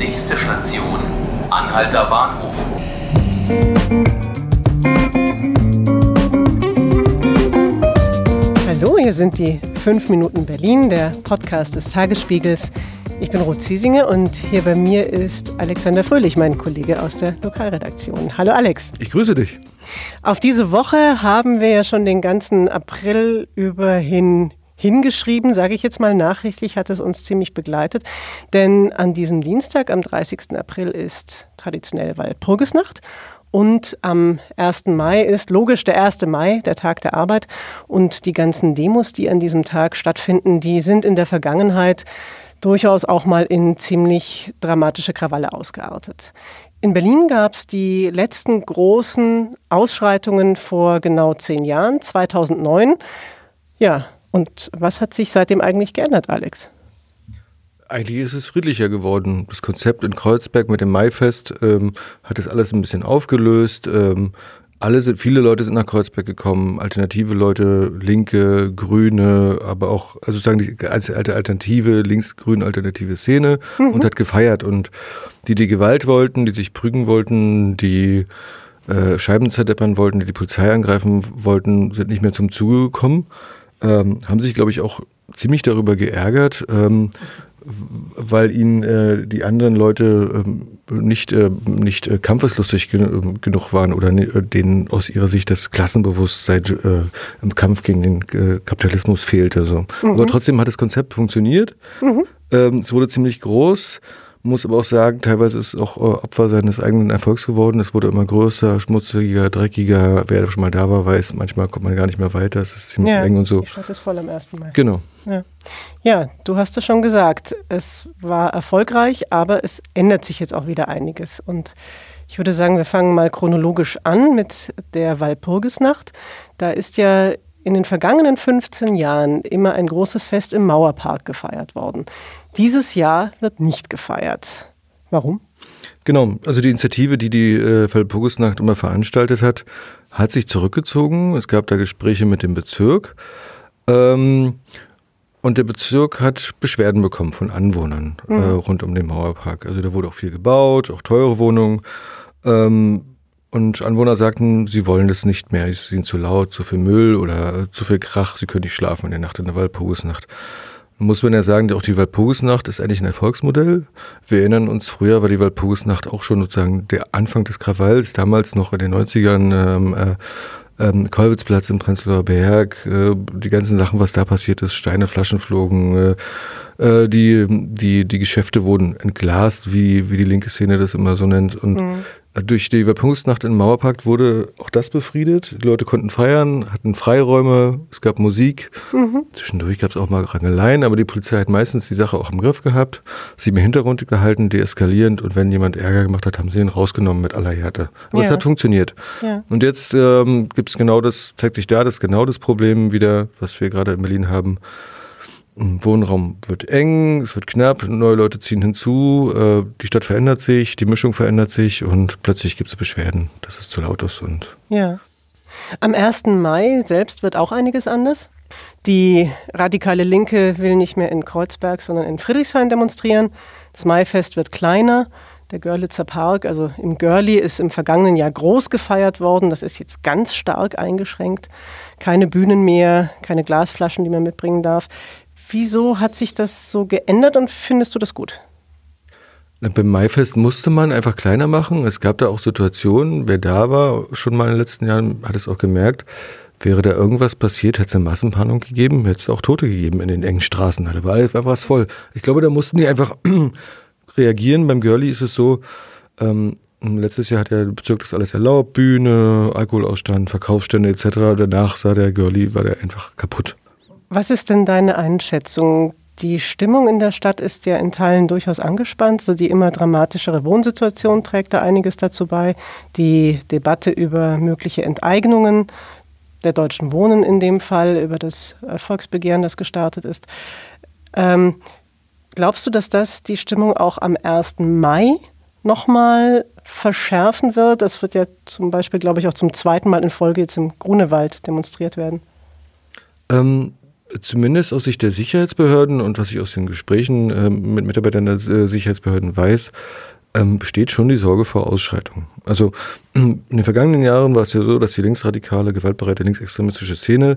Nächste Station, Anhalter Bahnhof. Hallo, hier sind die 5 Minuten Berlin, der Podcast des Tagesspiegels. Ich bin Ruth Ziesinger und hier bei mir ist Alexander Fröhlich, mein Kollege aus der Lokalredaktion. Hallo Alex. Ich grüße dich. Auf diese Woche haben wir ja schon den ganzen April über hin hingeschrieben, sage ich jetzt mal nachrichtlich, hat es uns ziemlich begleitet. Denn an diesem Dienstag, am 30. April, ist traditionell Walpurgisnacht. Und am 1. Mai ist logisch der 1. Mai, der Tag der Arbeit. Und die ganzen Demos, die an diesem Tag stattfinden, die sind in der Vergangenheit durchaus auch mal in ziemlich dramatische Krawalle ausgeartet. In Berlin gab es die letzten großen Ausschreitungen vor genau zehn Jahren, 2009. Ja, und was hat sich seitdem eigentlich geändert, Alex? Eigentlich ist es friedlicher geworden. Das Konzept in Kreuzberg mit dem Maifest ähm, hat das alles ein bisschen aufgelöst. Ähm, alle sind, viele Leute sind nach Kreuzberg gekommen, alternative Leute, Linke, Grüne, aber auch, also sozusagen die alte alternative, links-grün alternative Szene mhm. und hat gefeiert. Und die, die Gewalt wollten, die sich prügen wollten, die äh, Scheiben zerdeppern wollten, die die Polizei angreifen wollten, sind nicht mehr zum Zuge gekommen ähm, haben sich, glaube ich, auch ziemlich darüber geärgert, ähm, weil ihnen äh, die anderen Leute ähm, nicht, äh, nicht äh, kampfeslustig gen genug waren oder äh, denen aus ihrer Sicht das Klassenbewusstsein äh, im Kampf gegen den äh, Kapitalismus fehlte. So. Mhm. Aber trotzdem hat das Konzept funktioniert. Mhm. Ähm, es wurde ziemlich groß muss aber auch sagen, teilweise ist es auch äh, Opfer seines eigenen Erfolgs geworden. Es wurde immer größer, schmutziger, dreckiger. Wer schon mal da war, weiß, manchmal kommt man gar nicht mehr weiter. Es ist ziemlich ja, eng und so. Die Stadt ist voll am ersten Mal. Genau. Ja. ja, du hast es schon gesagt. Es war erfolgreich, aber es ändert sich jetzt auch wieder einiges. Und ich würde sagen, wir fangen mal chronologisch an mit der Walpurgisnacht. Da ist ja in den vergangenen 15 Jahren immer ein großes Fest im Mauerpark gefeiert worden. Dieses Jahr wird nicht gefeiert. Warum? Genau, also die Initiative, die die äh, Walpurgisnacht immer veranstaltet hat, hat sich zurückgezogen. Es gab da Gespräche mit dem Bezirk. Ähm, und der Bezirk hat Beschwerden bekommen von Anwohnern mhm. äh, rund um den Mauerpark. Also da wurde auch viel gebaut, auch teure Wohnungen. Ähm, und Anwohner sagten, sie wollen das nicht mehr. Es ist ihnen zu laut, zu viel Müll oder zu viel Krach. Sie können nicht schlafen in der Nacht, in der Walpurgisnacht. Muss man ja sagen, auch die Walpurgisnacht ist eigentlich ein Erfolgsmodell. Wir erinnern uns, früher war die Walpurgisnacht auch schon sozusagen der Anfang des Krawalls. Damals noch in den 90ern ähm, äh, ähm, Kolwitzplatz im Prenzlauer Berg, äh, die ganzen Sachen, was da passiert ist, Steine, Flaschen flogen, äh, äh, die, die, die Geschäfte wurden entglast, wie, wie die linke Szene das immer so nennt. Und mhm. Durch die Überpünktungsnacht im Mauerpark wurde auch das befriedet. Die Leute konnten feiern, hatten Freiräume, es gab Musik. Mhm. Zwischendurch gab es auch mal Rangeleien, aber die Polizei hat meistens die Sache auch im Griff gehabt, sie im Hintergrund gehalten, deeskalierend und wenn jemand Ärger gemacht hat, haben sie ihn rausgenommen mit aller Härte. Aber ja. es hat funktioniert. Ja. Und jetzt ähm, gibt es genau das, zeigt sich da das genau das Problem wieder, was wir gerade in Berlin haben. Wohnraum wird eng, es wird knapp, neue Leute ziehen hinzu, äh, die Stadt verändert sich, die Mischung verändert sich und plötzlich gibt es Beschwerden, dass es zu laut ist. Und ja. Am 1. Mai selbst wird auch einiges anders. Die radikale Linke will nicht mehr in Kreuzberg, sondern in Friedrichshain demonstrieren. Das Maifest wird kleiner. Der Görlitzer Park, also im Görli, ist im vergangenen Jahr groß gefeiert worden. Das ist jetzt ganz stark eingeschränkt. Keine Bühnen mehr, keine Glasflaschen, die man mitbringen darf. Wieso hat sich das so geändert und findest du das gut? Beim Maifest musste man einfach kleiner machen. Es gab da auch Situationen, wer da war, schon mal in den letzten Jahren, hat es auch gemerkt, wäre da irgendwas passiert, hätte es eine Massenpanik gegeben, hätte es auch Tote gegeben in den engen Straßen. Da war es voll. Ich glaube, da mussten die einfach reagieren. Beim Girlie ist es so, ähm, letztes Jahr hat der Bezirk das alles erlaubt, Bühne, Alkoholausstand, Verkaufsstände etc. Danach sah der Girlie, war der einfach kaputt. Was ist denn deine Einschätzung? Die Stimmung in der Stadt ist ja in Teilen durchaus angespannt. Also die immer dramatischere Wohnsituation trägt da einiges dazu bei. Die Debatte über mögliche Enteignungen der Deutschen Wohnen in dem Fall, über das Volksbegehren, das gestartet ist. Ähm, glaubst du, dass das die Stimmung auch am 1. Mai nochmal verschärfen wird? Das wird ja zum Beispiel, glaube ich, auch zum zweiten Mal in Folge jetzt im Grunewald demonstriert werden. Ähm, zumindest aus Sicht der Sicherheitsbehörden und was ich aus den Gesprächen äh, mit Mitarbeitern der äh, Sicherheitsbehörden weiß, ähm, besteht schon die Sorge vor Ausschreitungen. Also in den vergangenen Jahren war es ja so, dass die linksradikale, gewaltbereite linksextremistische Szene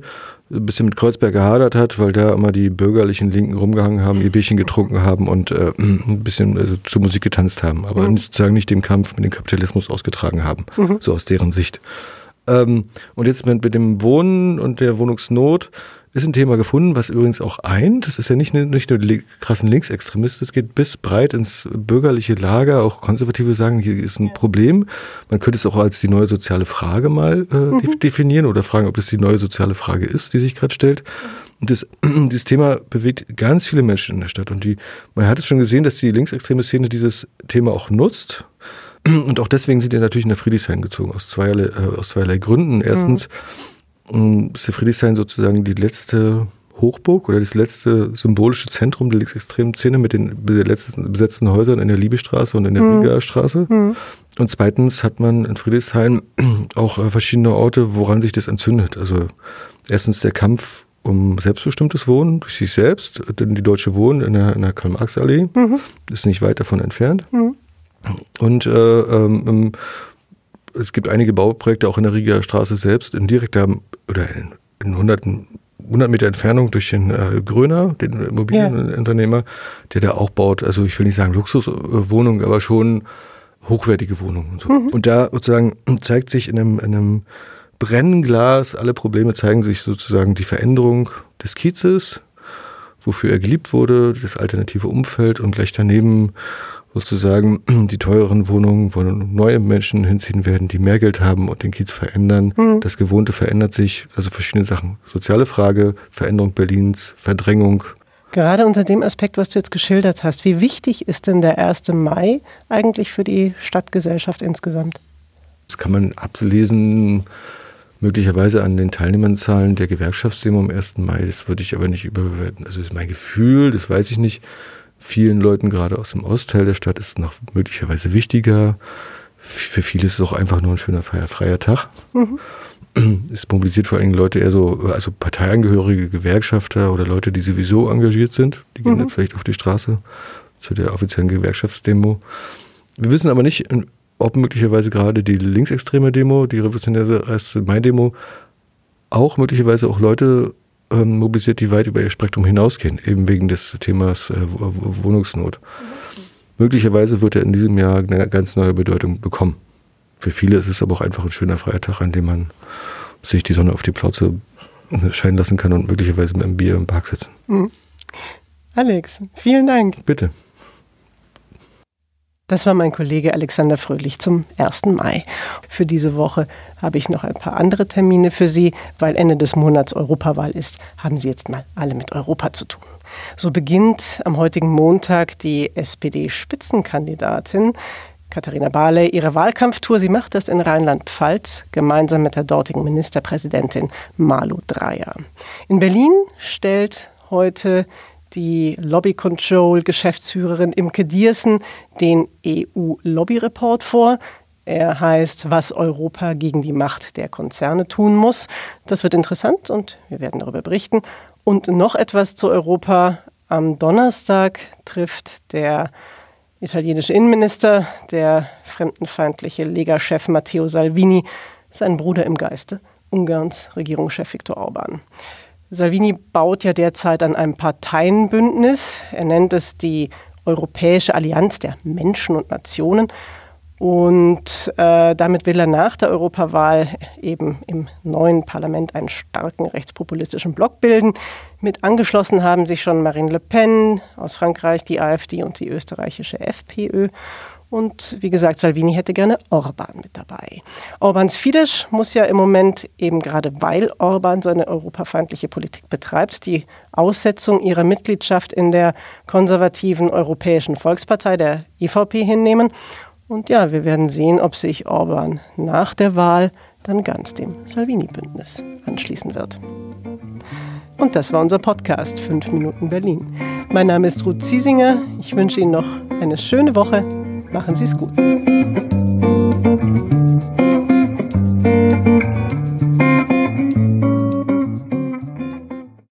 ein bisschen mit Kreuzberg gehadert hat, weil da immer die bürgerlichen Linken rumgehangen haben, ihr Bierchen getrunken haben und äh, ein bisschen also, zur Musik getanzt haben, aber mhm. sozusagen nicht den Kampf mit dem Kapitalismus ausgetragen haben, mhm. so aus deren Sicht. Ähm, und jetzt mit, mit dem Wohnen und der Wohnungsnot ist ein Thema gefunden, was übrigens auch eint. Das ist ja nicht, nicht nur die krassen Linksextremisten, es geht bis breit ins bürgerliche Lager. Auch Konservative sagen, hier ist ein Problem. Man könnte es auch als die neue soziale Frage mal äh, mhm. definieren oder fragen, ob das die neue soziale Frage ist, die sich gerade stellt. Und das, dieses Thema bewegt ganz viele Menschen in der Stadt. Und die, man hat es schon gesehen, dass die linksextreme Szene dieses Thema auch nutzt. Und auch deswegen sind die natürlich nach Friedrichshain gezogen, aus zweierlei, äh, aus zweierlei Gründen. Erstens, mhm ist der Friedrichshain sozusagen die letzte Hochburg oder das letzte symbolische Zentrum der linksextremen Szene mit den besetzten Häusern in der Liebestraße und in der mhm. Riga-Straße. Mhm. Und zweitens hat man in Friedrichshain auch äh, verschiedene Orte, woran sich das entzündet. Also erstens der Kampf um selbstbestimmtes Wohnen durch sich selbst, denn die Deutsche Wohnen in der, der Karl-Marx-Allee, mhm. ist nicht weit davon entfernt. Mhm. Und äh, ähm, es gibt einige Bauprojekte auch in der Riga Straße selbst in direkter oder in, in 100, 100 Meter Entfernung durch den äh, Gröner, den Immobilienunternehmer, ja. der da auch baut, also ich will nicht sagen Luxuswohnungen, aber schon hochwertige Wohnungen und so. Mhm. Und da sozusagen zeigt sich in einem, in einem Brennglas, alle Probleme zeigen sich sozusagen die Veränderung des Kiezes, wofür er geliebt wurde, das alternative Umfeld und gleich daneben sozusagen die teuren Wohnungen, wo neue Menschen hinziehen werden, die mehr Geld haben und den Kiez verändern. Mhm. Das Gewohnte verändert sich, also verschiedene Sachen. Soziale Frage, Veränderung Berlins, Verdrängung. Gerade unter dem Aspekt, was du jetzt geschildert hast, wie wichtig ist denn der 1. Mai eigentlich für die Stadtgesellschaft insgesamt? Das kann man ablesen, möglicherweise an den Teilnehmerzahlen der Gewerkschaftsdemo am 1. Mai. Das würde ich aber nicht überbewerten. Also das ist mein Gefühl, das weiß ich nicht vielen Leuten, gerade aus dem Ostteil der Stadt, ist es noch möglicherweise wichtiger. Für viele ist es auch einfach nur ein schöner freier, Tag. Mhm. Es mobilisiert vor allem Leute eher so, also Parteiangehörige, Gewerkschafter oder Leute, die sowieso engagiert sind. Die gehen mhm. dann vielleicht auf die Straße zu der offiziellen Gewerkschaftsdemo. Wir wissen aber nicht, ob möglicherweise gerade die linksextreme Demo, die revolutionäre 1. Mai-Demo, auch möglicherweise auch Leute ähm, mobilisiert, die weit über ihr Spektrum hinausgehen, eben wegen des Themas äh, Wohnungsnot. Mhm. Möglicherweise wird er in diesem Jahr eine ganz neue Bedeutung bekommen. Für viele ist es aber auch einfach ein schöner freier Tag, an dem man sich die Sonne auf die Plauze scheinen lassen kann und möglicherweise mit einem Bier im Park sitzen. Mhm. Alex, vielen Dank. Bitte. Das war mein Kollege Alexander Fröhlich zum 1. Mai. Für diese Woche habe ich noch ein paar andere Termine für Sie. Weil Ende des Monats Europawahl ist, haben Sie jetzt mal alle mit Europa zu tun. So beginnt am heutigen Montag die SPD-Spitzenkandidatin Katharina Barley ihre Wahlkampftour. Sie macht das in Rheinland-Pfalz gemeinsam mit der dortigen Ministerpräsidentin Malu Dreyer. In Berlin stellt heute die Lobby Control Geschäftsführerin Imke Diersen den EU Lobby Report vor. Er heißt, was Europa gegen die Macht der Konzerne tun muss. Das wird interessant und wir werden darüber berichten. Und noch etwas zu Europa. Am Donnerstag trifft der italienische Innenminister, der fremdenfeindliche Lega-Chef Matteo Salvini, seinen Bruder im Geiste, Ungarns Regierungschef Viktor Orban. Salvini baut ja derzeit an einem Parteienbündnis. Er nennt es die Europäische Allianz der Menschen und Nationen. Und äh, damit will er nach der Europawahl eben im neuen Parlament einen starken rechtspopulistischen Block bilden. Mit angeschlossen haben sich schon Marine Le Pen aus Frankreich, die AfD und die österreichische FPÖ. Und wie gesagt, Salvini hätte gerne Orban mit dabei. Orbans Fidesz muss ja im Moment eben gerade weil Orban seine europafeindliche Politik betreibt, die Aussetzung ihrer Mitgliedschaft in der konservativen Europäischen Volkspartei, der EVP, hinnehmen. Und ja, wir werden sehen, ob sich Orban nach der Wahl dann ganz dem Salvini-Bündnis anschließen wird. Und das war unser Podcast 5 Minuten Berlin. Mein Name ist Ruth Ziesinger. Ich wünsche Ihnen noch eine schöne Woche. Machen Sie es gut.